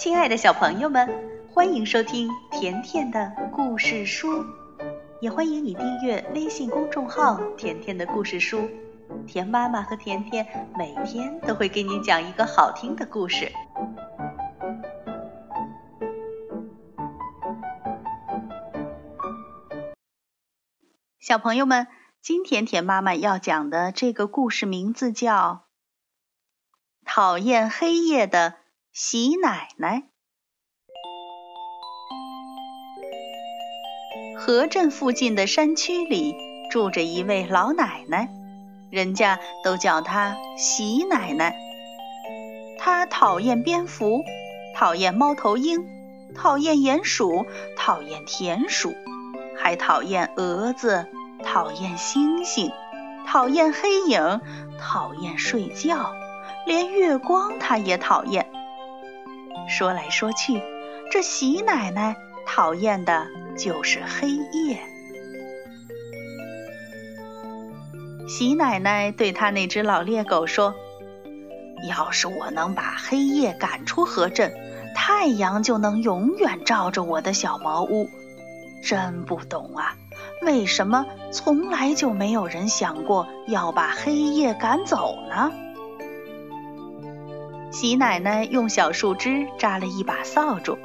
亲爱的小朋友们，欢迎收听甜甜的故事书，也欢迎你订阅微信公众号“甜甜的故事书”。甜妈妈和甜甜每天都会给你讲一个好听的故事。小朋友们，今天甜妈妈要讲的这个故事名字叫《讨厌黑夜的》。喜奶奶，河镇附近的山区里住着一位老奶奶，人家都叫她喜奶奶。她讨厌蝙蝠，讨厌猫头鹰，讨厌鼹鼠，讨厌田鼠，还讨厌蛾子，讨厌星星，讨厌黑影，讨厌睡觉，连月光她也讨厌。说来说去，这喜奶奶讨厌的就是黑夜。喜奶奶对她那只老猎狗说：“要是我能把黑夜赶出河镇，太阳就能永远照着我的小茅屋。真不懂啊，为什么从来就没有人想过要把黑夜赶走呢？”喜奶奶用小树枝扎了一把扫帚，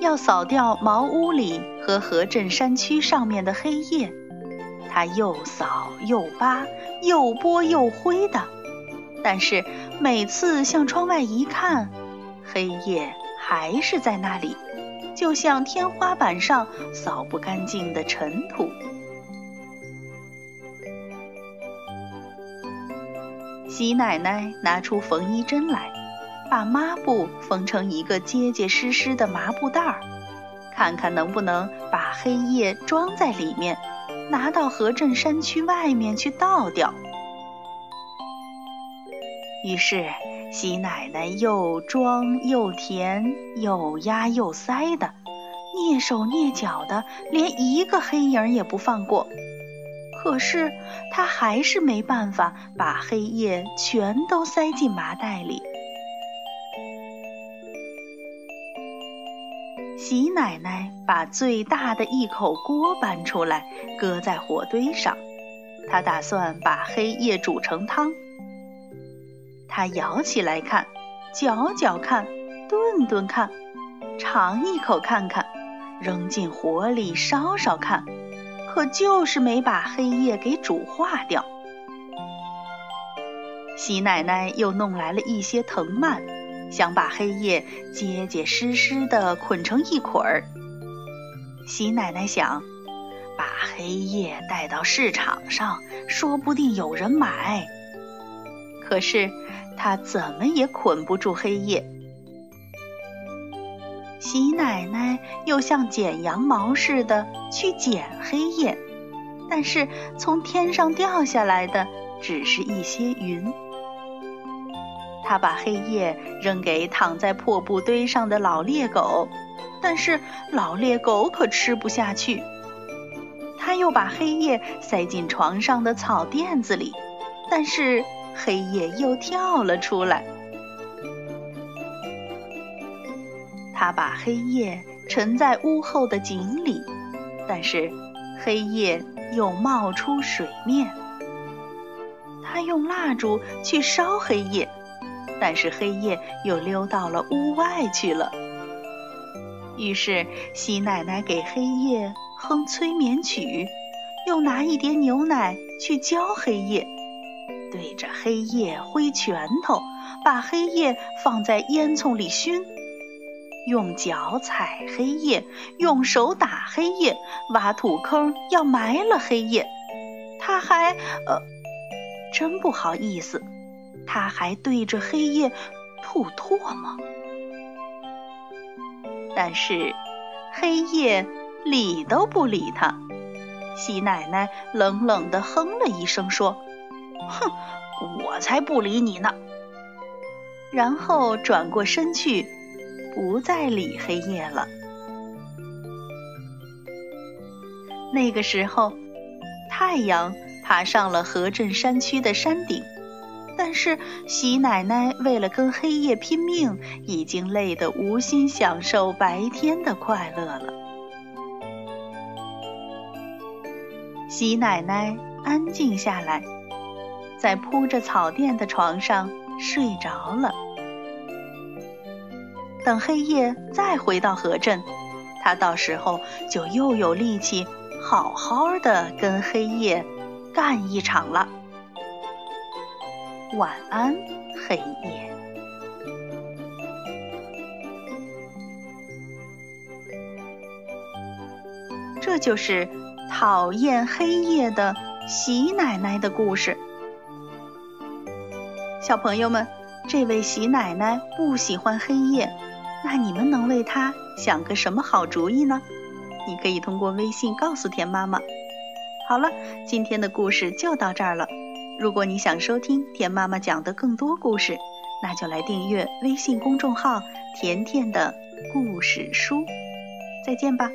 要扫掉茅屋里和河镇山区上面的黑夜。她又扫又扒，又拨又挥的，但是每次向窗外一看，黑夜还是在那里，就像天花板上扫不干净的尘土。喜奶奶拿出缝衣针来。把抹布缝成一个结结实实的麻布袋儿，看看能不能把黑夜装在里面，拿到河镇山区外面去倒掉。于是，喜奶奶又装又填，又压又塞的，蹑手蹑脚的，连一个黑影也不放过。可是，她还是没办法把黑夜全都塞进麻袋里。喜奶奶把最大的一口锅搬出来，搁在火堆上。她打算把黑夜煮成汤。她舀起来看，搅搅看，炖炖看，尝一口看看，扔进火里烧烧看，可就是没把黑夜给煮化掉。喜奶奶又弄来了一些藤蔓。想把黑夜结结实实的捆成一捆儿。喜奶奶想，把黑夜带到市场上，说不定有人买。可是她怎么也捆不住黑夜。喜奶奶又像剪羊毛似的去剪黑夜，但是从天上掉下来的只是一些云。他把黑夜扔给躺在破布堆上的老猎狗，但是老猎狗可吃不下去。他又把黑夜塞进床上的草垫子里，但是黑夜又跳了出来。他把黑夜沉在屋后的井里，但是黑夜又冒出水面。他用蜡烛去烧黑夜。但是黑夜又溜到了屋外去了。于是西奶奶给黑夜哼催眠曲，又拿一碟牛奶去浇黑夜，对着黑夜挥拳头，把黑夜放在烟囱里熏，用脚踩黑夜，用手打黑夜，挖土坑要埋了黑夜。他还呃，真不好意思。他还对着黑夜吐唾沫，但是黑夜理都不理他。喜奶奶冷冷地哼了一声，说：“哼，我才不理你呢。”然后转过身去，不再理黑夜了。那个时候，太阳爬上了河镇山区的山顶。但是喜奶奶为了跟黑夜拼命，已经累得无心享受白天的快乐了。喜奶奶安静下来，在铺着草垫的床上睡着了。等黑夜再回到河镇，他到时候就又有力气，好好的跟黑夜干一场了。晚安，黑夜。这就是讨厌黑夜的喜奶奶的故事。小朋友们，这位喜奶奶不喜欢黑夜，那你们能为她想个什么好主意呢？你可以通过微信告诉田妈妈。好了，今天的故事就到这儿了。如果你想收听甜妈妈讲的更多故事，那就来订阅微信公众号“甜甜的故事书”。再见吧。